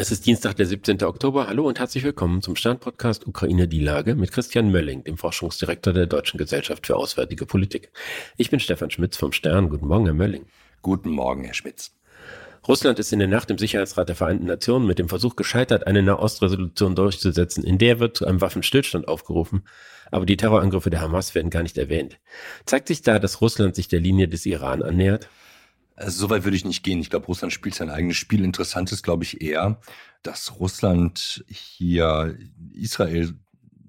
Es ist Dienstag, der 17. Oktober. Hallo und herzlich willkommen zum Stern-Podcast Ukraine die Lage mit Christian Mölling, dem Forschungsdirektor der Deutschen Gesellschaft für Auswärtige Politik. Ich bin Stefan Schmitz vom Stern. Guten Morgen, Herr Mölling. Guten Morgen, Herr Schmitz. Russland ist in der Nacht im Sicherheitsrat der Vereinten Nationen mit dem Versuch gescheitert, eine Nahost-Resolution durchzusetzen. In der wird zu einem Waffenstillstand aufgerufen. Aber die Terrorangriffe der Hamas werden gar nicht erwähnt. Zeigt sich da, dass Russland sich der Linie des Iran annähert? Also so weit würde ich nicht gehen. Ich glaube, Russland spielt sein eigenes Spiel. Interessant ist, glaube ich, eher, dass Russland hier Israel,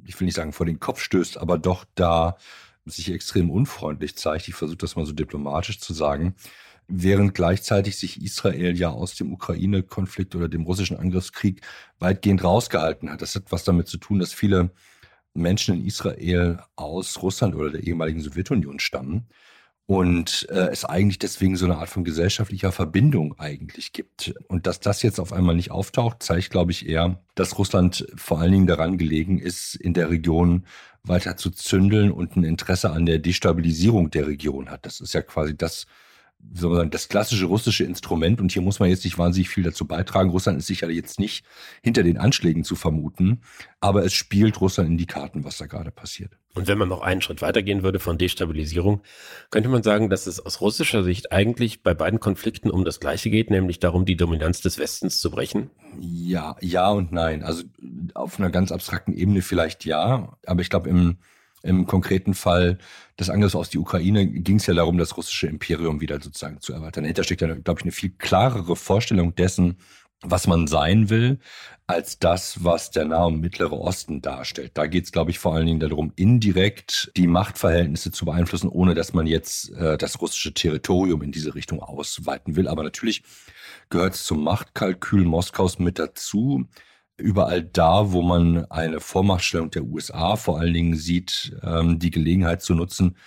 ich will nicht sagen vor den Kopf stößt, aber doch da sich extrem unfreundlich zeigt. Ich versuche das mal so diplomatisch zu sagen. Während gleichzeitig sich Israel ja aus dem Ukraine-Konflikt oder dem russischen Angriffskrieg weitgehend rausgehalten hat. Das hat was damit zu tun, dass viele Menschen in Israel aus Russland oder der ehemaligen Sowjetunion stammen und äh, es eigentlich deswegen so eine Art von gesellschaftlicher Verbindung eigentlich gibt. Und dass das jetzt auf einmal nicht auftaucht, zeigt, glaube ich, eher, dass Russland vor allen Dingen daran gelegen ist, in der Region weiter zu zündeln und ein Interesse an der Destabilisierung der Region hat. Das ist ja quasi das, wie soll man sagen, das klassische russische Instrument. Und hier muss man jetzt nicht wahnsinnig viel dazu beitragen. Russland ist sicherlich jetzt nicht hinter den Anschlägen zu vermuten, aber es spielt Russland in die Karten, was da gerade passiert. Und wenn man noch einen Schritt weitergehen würde von Destabilisierung, könnte man sagen, dass es aus russischer Sicht eigentlich bei beiden Konflikten um das Gleiche geht, nämlich darum, die Dominanz des Westens zu brechen? Ja, ja und nein. Also auf einer ganz abstrakten Ebene vielleicht ja, aber ich glaube im im konkreten Fall des Angriffs aus die Ukraine ging es ja darum, das russische Imperium wieder sozusagen zu erweitern. Dahinter steckt ja, glaube ich, eine viel klarere Vorstellung dessen, was man sein will, als das, was der Nahe und Mittlere Osten darstellt. Da geht es, glaube ich, vor allen Dingen darum, indirekt die Machtverhältnisse zu beeinflussen, ohne dass man jetzt äh, das russische Territorium in diese Richtung ausweiten will. Aber natürlich gehört es zum Machtkalkül Moskaus mit dazu, überall da, wo man eine Vormachtstellung der USA vor allen Dingen sieht, ähm, die Gelegenheit zu nutzen,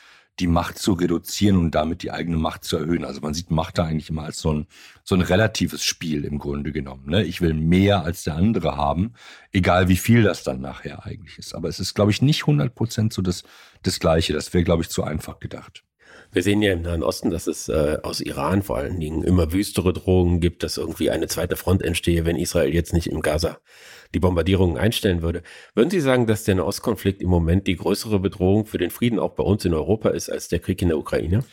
die Macht zu reduzieren und damit die eigene Macht zu erhöhen. Also man sieht Macht da eigentlich immer als so ein, so ein relatives Spiel im Grunde genommen. Ne? Ich will mehr als der andere haben, egal wie viel das dann nachher eigentlich ist. Aber es ist, glaube ich, nicht 100 Prozent so das, das Gleiche. Das wäre, glaube ich, zu einfach gedacht. Wir sehen ja im Nahen Osten, dass es äh, aus Iran vor allen Dingen immer wüstere Drohungen gibt, dass irgendwie eine zweite Front entstehe, wenn Israel jetzt nicht im Gaza die Bombardierungen einstellen würde. Würden Sie sagen, dass der Nahostkonflikt im Moment die größere Bedrohung für den Frieden auch bei uns in Europa ist als der Krieg in der Ukraine?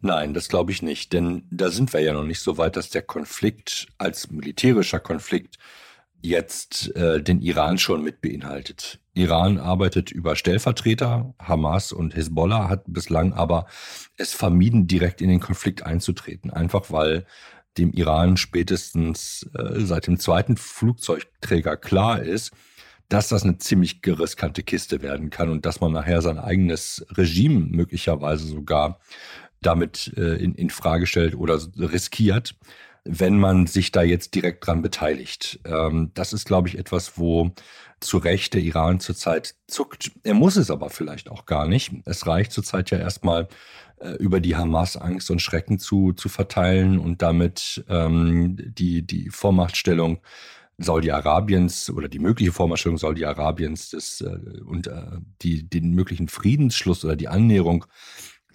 Nein, das glaube ich nicht, denn da sind wir ja noch nicht so weit, dass der Konflikt als militärischer Konflikt jetzt äh, den Iran schon mit beinhaltet. Iran arbeitet über Stellvertreter, Hamas und Hezbollah hat bislang aber es vermieden, direkt in den Konflikt einzutreten, einfach weil dem Iran spätestens äh, seit dem zweiten Flugzeugträger klar ist, dass das eine ziemlich riskante Kiste werden kann und dass man nachher sein eigenes Regime möglicherweise sogar damit äh, in, in Frage stellt oder riskiert wenn man sich da jetzt direkt dran beteiligt. Ähm, das ist, glaube ich, etwas, wo zu Recht der Iran zurzeit zuckt. Er muss es aber vielleicht auch gar nicht. Es reicht zurzeit ja erstmal äh, über die Hamas Angst und Schrecken zu, zu verteilen und damit ähm, die, die Vormachtstellung Saudi-Arabiens oder die mögliche Vormachtstellung Saudi-Arabiens äh, und äh, die, den möglichen Friedensschluss oder die Annäherung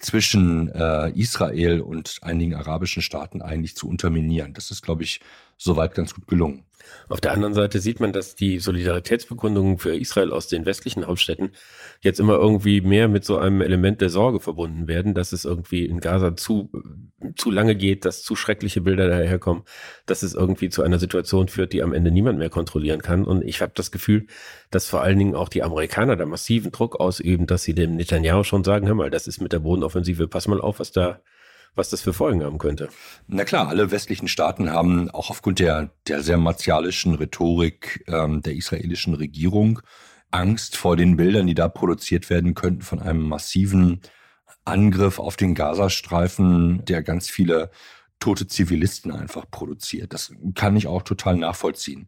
zwischen äh, Israel und einigen arabischen Staaten eigentlich zu unterminieren. Das ist, glaube ich, soweit ganz gut gelungen. Auf der anderen Seite sieht man, dass die Solidaritätsbekundungen für Israel aus den westlichen Hauptstädten jetzt immer irgendwie mehr mit so einem Element der Sorge verbunden werden, dass es irgendwie in Gaza zu, zu lange geht, dass zu schreckliche Bilder daherkommen, dass es irgendwie zu einer Situation führt, die am Ende niemand mehr kontrollieren kann. Und ich habe das Gefühl, dass vor allen Dingen auch die Amerikaner da massiven Druck ausüben, dass sie dem Netanyahu schon sagen, hör mal, das ist mit der Bodenoffensive, pass mal auf, was da was das für Folgen haben könnte. Na klar, alle westlichen Staaten haben auch aufgrund der, der sehr martialischen Rhetorik ähm, der israelischen Regierung Angst vor den Bildern, die da produziert werden könnten von einem massiven Angriff auf den Gazastreifen, der ganz viele tote Zivilisten einfach produziert. Das kann ich auch total nachvollziehen.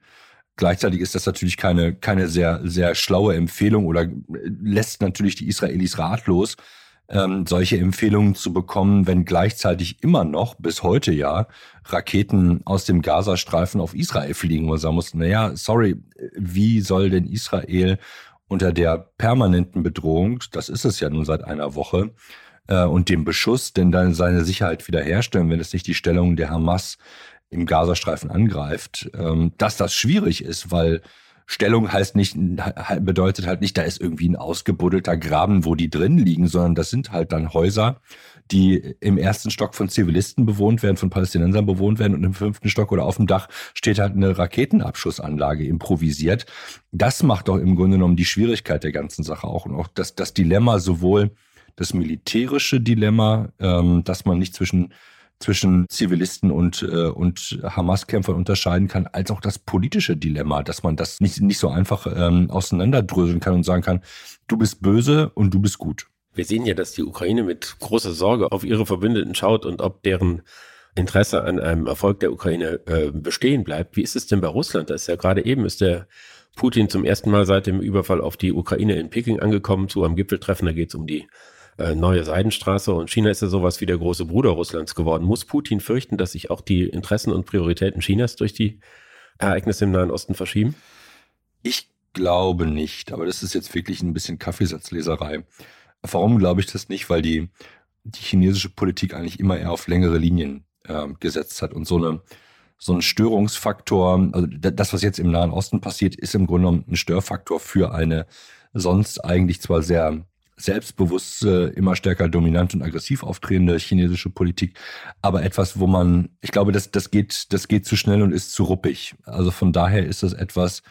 Gleichzeitig ist das natürlich keine, keine sehr, sehr schlaue Empfehlung oder lässt natürlich die Israelis ratlos, ähm, solche Empfehlungen zu bekommen, wenn gleichzeitig immer noch bis heute ja Raketen aus dem Gazastreifen auf Israel fliegen, man sagen muss, naja, sorry, wie soll denn Israel unter der permanenten Bedrohung, das ist es ja nun seit einer Woche, äh, und dem Beschuss denn dann seine Sicherheit wiederherstellen, wenn es nicht die Stellung der Hamas im Gazastreifen angreift, ähm, dass das schwierig ist, weil Stellung heißt nicht, bedeutet halt nicht, da ist irgendwie ein ausgebuddelter Graben, wo die drin liegen, sondern das sind halt dann Häuser, die im ersten Stock von Zivilisten bewohnt werden, von Palästinensern bewohnt werden und im fünften Stock oder auf dem Dach steht halt eine Raketenabschussanlage improvisiert. Das macht doch im Grunde genommen die Schwierigkeit der ganzen Sache auch und auch das, das Dilemma sowohl das militärische Dilemma, ähm, dass man nicht zwischen zwischen Zivilisten und, äh, und Hamas-Kämpfern unterscheiden kann, als auch das politische Dilemma, dass man das nicht, nicht so einfach ähm, auseinanderdröseln kann und sagen kann, du bist böse und du bist gut. Wir sehen ja, dass die Ukraine mit großer Sorge auf ihre Verbündeten schaut und ob deren Interesse an einem Erfolg der Ukraine äh, bestehen bleibt. Wie ist es denn bei Russland? Da ist ja gerade eben ist der Putin zum ersten Mal seit dem Überfall auf die Ukraine in Peking angekommen zu einem Gipfeltreffen. Da geht es um die äh, neue Seidenstraße und China ist ja sowas wie der große Bruder Russlands geworden. Muss Putin fürchten, dass sich auch die Interessen und Prioritäten Chinas durch die Ereignisse im Nahen Osten verschieben? Ich glaube nicht, aber das ist jetzt wirklich ein bisschen Kaffeesatzleserei. Warum glaube ich das nicht? Weil die, die chinesische Politik eigentlich immer eher auf längere Linien äh, gesetzt hat und so eine so ein Störungsfaktor, also das, was jetzt im Nahen Osten passiert, ist im Grunde genommen ein Störfaktor für eine sonst eigentlich zwar sehr selbstbewusst, immer stärker dominant und aggressiv auftretende chinesische Politik, aber etwas, wo man, ich glaube, das, das, geht, das geht zu schnell und ist zu ruppig. Also von daher ist das etwas,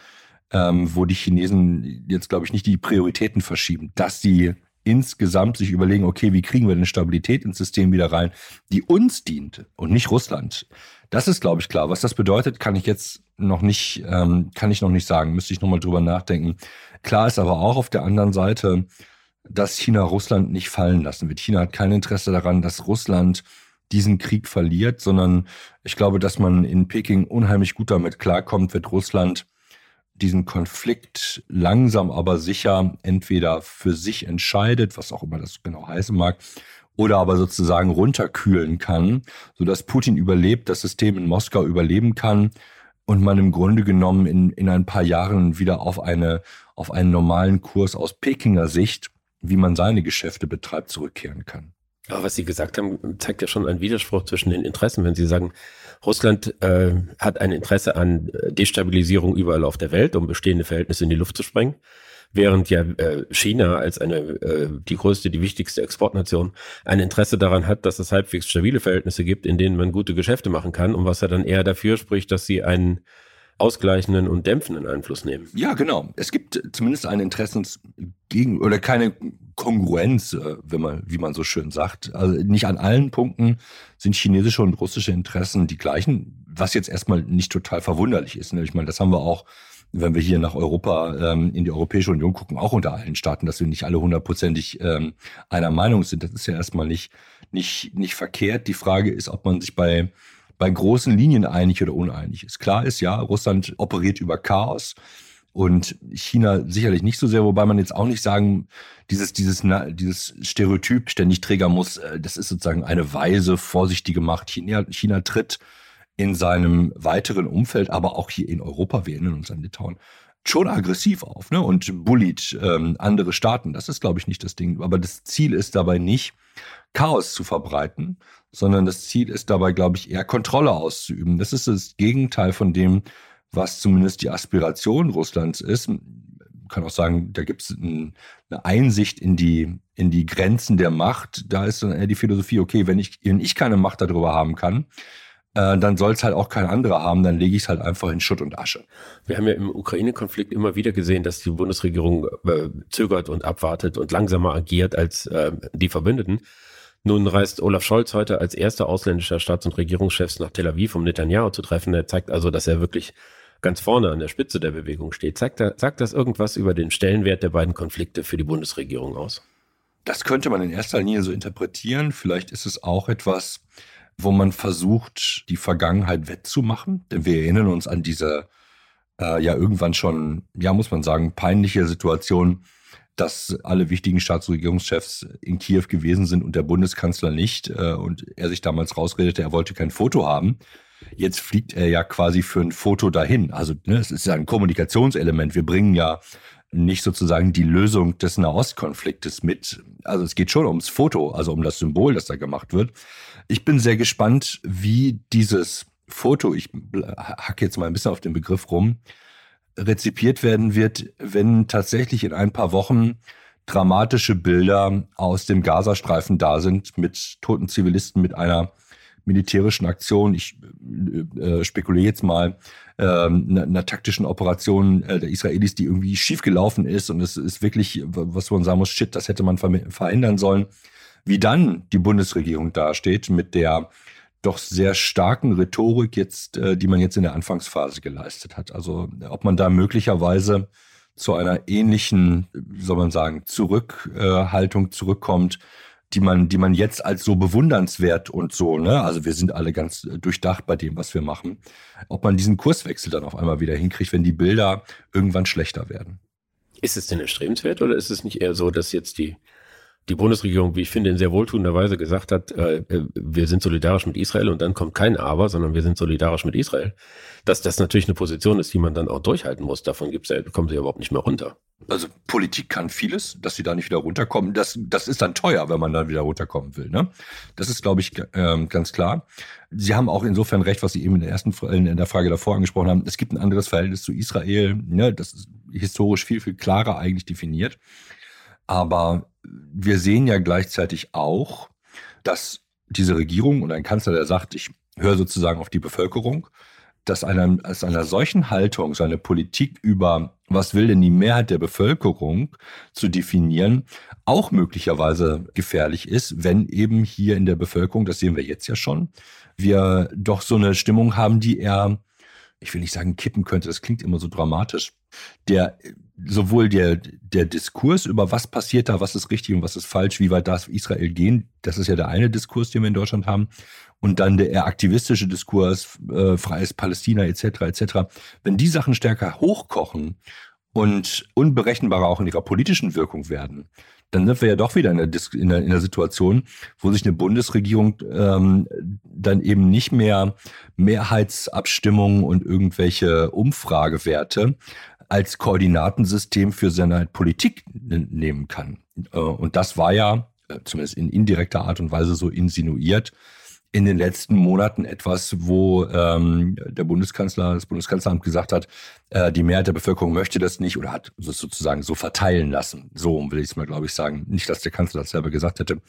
ähm, wo die Chinesen jetzt, glaube ich, nicht die Prioritäten verschieben, dass sie insgesamt sich überlegen, okay, wie kriegen wir denn Stabilität ins System wieder rein, die uns dient und nicht Russland. Das ist, glaube ich, klar. Was das bedeutet, kann ich jetzt noch nicht, ähm, kann ich noch nicht sagen. Müsste ich nochmal drüber nachdenken. Klar ist aber auch auf der anderen Seite, dass China Russland nicht fallen lassen wird. China hat kein Interesse daran, dass Russland diesen Krieg verliert, sondern ich glaube, dass man in Peking unheimlich gut damit klarkommt, wird Russland diesen Konflikt langsam aber sicher entweder für sich entscheidet, was auch immer das genau heißen mag, oder aber sozusagen runterkühlen kann, sodass Putin überlebt, das System in Moskau überleben kann und man im Grunde genommen in, in ein paar Jahren wieder auf eine, auf einen normalen Kurs aus Pekinger Sicht, wie man seine Geschäfte betreibt, zurückkehren kann. Aber was Sie gesagt haben, zeigt ja schon einen Widerspruch zwischen den Interessen, wenn Sie sagen, Russland äh, hat ein Interesse an Destabilisierung überall auf der Welt, um bestehende Verhältnisse in die Luft zu sprengen, während ja äh, China als eine äh, die größte, die wichtigste Exportnation ein Interesse daran hat, dass es halbwegs stabile Verhältnisse gibt, in denen man gute Geschäfte machen kann und was ja dann eher dafür spricht, dass sie einen ausgleichenden und dämpfenden Einfluss nehmen. Ja, genau. Es gibt zumindest ein Interessensgegen oder keine Kongruenz, äh, wenn man, wie man so schön sagt. Also nicht an allen Punkten sind chinesische und russische Interessen die gleichen, was jetzt erstmal nicht total verwunderlich ist. Ne? Ich meine, das haben wir auch, wenn wir hier nach Europa, ähm, in die Europäische Union gucken, auch unter allen Staaten, dass wir nicht alle hundertprozentig ähm, einer Meinung sind. Das ist ja erstmal nicht, nicht, nicht verkehrt. Die Frage ist, ob man sich bei bei großen Linien einig oder uneinig ist. Klar ist ja, Russland operiert über Chaos und China sicherlich nicht so sehr, wobei man jetzt auch nicht sagen, dieses, dieses, dieses Stereotyp ständig träger muss, äh, das ist sozusagen eine weise, vorsichtige Macht. China, China tritt in seinem weiteren Umfeld, aber auch hier in Europa, wir erinnern uns an Litauen, schon aggressiv auf ne? und bullied ähm, andere Staaten. Das ist, glaube ich, nicht das Ding. Aber das Ziel ist dabei nicht, Chaos zu verbreiten, sondern das Ziel ist dabei, glaube ich, eher Kontrolle auszuüben. Das ist das Gegenteil von dem, was zumindest die Aspiration Russlands ist. Man kann auch sagen, da gibt es ein, eine Einsicht in die, in die Grenzen der Macht. Da ist dann eher die Philosophie, okay, wenn ich, wenn ich keine Macht darüber haben kann, äh, dann soll es halt auch kein anderer haben, dann lege ich es halt einfach in Schutt und Asche. Wir haben ja im Ukraine-Konflikt immer wieder gesehen, dass die Bundesregierung äh, zögert und abwartet und langsamer agiert als äh, die Verbündeten. Nun reist Olaf Scholz heute als erster ausländischer Staats- und Regierungschef nach Tel Aviv, um Netanyahu zu treffen. Er zeigt also, dass er wirklich ganz vorne an der Spitze der Bewegung steht. Sagt, er, sagt das irgendwas über den Stellenwert der beiden Konflikte für die Bundesregierung aus? Das könnte man in erster Linie so interpretieren. Vielleicht ist es auch etwas, wo man versucht, die Vergangenheit wettzumachen. Denn wir erinnern uns an diese äh, ja irgendwann schon, ja muss man sagen, peinliche Situation dass alle wichtigen Staats- und Regierungschefs in Kiew gewesen sind und der Bundeskanzler nicht. Äh, und er sich damals rausredete, er wollte kein Foto haben. Jetzt fliegt er ja quasi für ein Foto dahin. Also ne, es ist ja ein Kommunikationselement. Wir bringen ja nicht sozusagen die Lösung des Nahostkonfliktes mit. Also es geht schon ums Foto, also um das Symbol, das da gemacht wird. Ich bin sehr gespannt, wie dieses Foto, ich hacke jetzt mal ein bisschen auf den Begriff rum, rezipiert werden wird, wenn tatsächlich in ein paar Wochen dramatische Bilder aus dem Gazastreifen da sind mit toten Zivilisten, mit einer militärischen Aktion. Ich äh, spekuliere jetzt mal äh, einer, einer taktischen Operation äh, der Israelis, die irgendwie schiefgelaufen ist und es ist wirklich, was man sagen muss, shit, das hätte man verändern sollen. Wie dann die Bundesregierung dasteht mit der doch sehr starken Rhetorik jetzt, äh, die man jetzt in der Anfangsphase geleistet hat. Also ob man da möglicherweise zu einer ähnlichen, wie soll man sagen, Zurückhaltung zurückkommt, die man, die man jetzt als so bewundernswert und so, ne, also wir sind alle ganz durchdacht bei dem, was wir machen, ob man diesen Kurswechsel dann auf einmal wieder hinkriegt, wenn die Bilder irgendwann schlechter werden. Ist es denn erstrebenswert oder ist es nicht eher so, dass jetzt die die Bundesregierung, wie ich finde, in sehr wohltuender Weise gesagt hat, äh, äh, wir sind solidarisch mit Israel und dann kommt kein Aber, sondern wir sind solidarisch mit Israel. Dass das natürlich eine Position ist, die man dann auch durchhalten muss. Davon gibt's ja, kommen sie überhaupt nicht mehr runter. Also Politik kann vieles, dass sie da nicht wieder runterkommen. Das, das ist dann teuer, wenn man dann wieder runterkommen will. Ne? Das ist, glaube ich, ähm, ganz klar. Sie haben auch insofern recht, was Sie eben in der ersten in der Frage davor angesprochen haben. Es gibt ein anderes Verhältnis zu Israel. Ne? Das ist historisch viel, viel klarer eigentlich definiert. Aber wir sehen ja gleichzeitig auch, dass diese Regierung und ein Kanzler, der sagt, ich höre sozusagen auf die Bevölkerung, dass einer, aus einer solchen Haltung, seine Politik über, was will denn die Mehrheit der Bevölkerung zu definieren, auch möglicherweise gefährlich ist, wenn eben hier in der Bevölkerung, das sehen wir jetzt ja schon, wir doch so eine Stimmung haben, die er, ich will nicht sagen kippen könnte, das klingt immer so dramatisch, der sowohl der, der Diskurs über was passiert da, was ist richtig und was ist falsch, wie weit darf Israel gehen, das ist ja der eine Diskurs, den wir in Deutschland haben, und dann der eher aktivistische Diskurs, äh, freies Palästina etc. etc. Wenn die Sachen stärker hochkochen und unberechenbarer auch in ihrer politischen Wirkung werden, dann sind wir ja doch wieder in der, in der, in der Situation, wo sich eine Bundesregierung ähm, dann eben nicht mehr Mehrheitsabstimmungen und irgendwelche Umfragewerte als Koordinatensystem für seine Politik nehmen kann. Äh, und das war ja, äh, zumindest in indirekter Art und Weise so insinuiert, in den letzten Monaten etwas, wo ähm, der Bundeskanzler, das Bundeskanzleramt gesagt hat, äh, die Mehrheit der Bevölkerung möchte das nicht oder hat es sozusagen so verteilen lassen. So will ich es mal, glaube ich, sagen. Nicht, dass der Kanzler das selber gesagt hätte.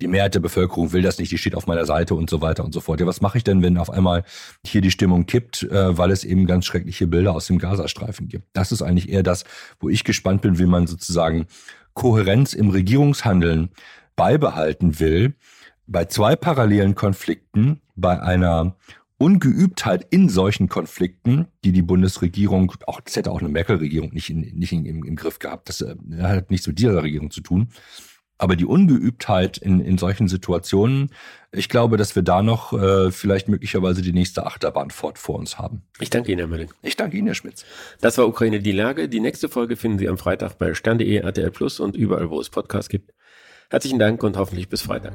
Die Mehrheit der Bevölkerung will das nicht, die steht auf meiner Seite und so weiter und so fort. Ja, was mache ich denn, wenn auf einmal hier die Stimmung kippt, äh, weil es eben ganz schreckliche Bilder aus dem Gazastreifen gibt? Das ist eigentlich eher das, wo ich gespannt bin, wie man sozusagen Kohärenz im Regierungshandeln beibehalten will bei zwei parallelen Konflikten, bei einer Ungeübtheit in solchen Konflikten, die die Bundesregierung, auch das hätte auch eine Merkel-Regierung nicht, in, nicht in, im, im, Griff gehabt, das äh, hat nichts mit dieser Regierung zu tun. Aber die Ungeübtheit in, in solchen Situationen, ich glaube, dass wir da noch äh, vielleicht möglicherweise die nächste Achterbahnfahrt vor uns haben. Ich danke Ihnen, Herr Mölling. Ich danke Ihnen, Herr Schmitz. Das war Ukraine die Lage. Die nächste Folge finden Sie am Freitag bei stern.de, RTL Plus und überall, wo es Podcasts gibt. Herzlichen Dank und hoffentlich bis Freitag.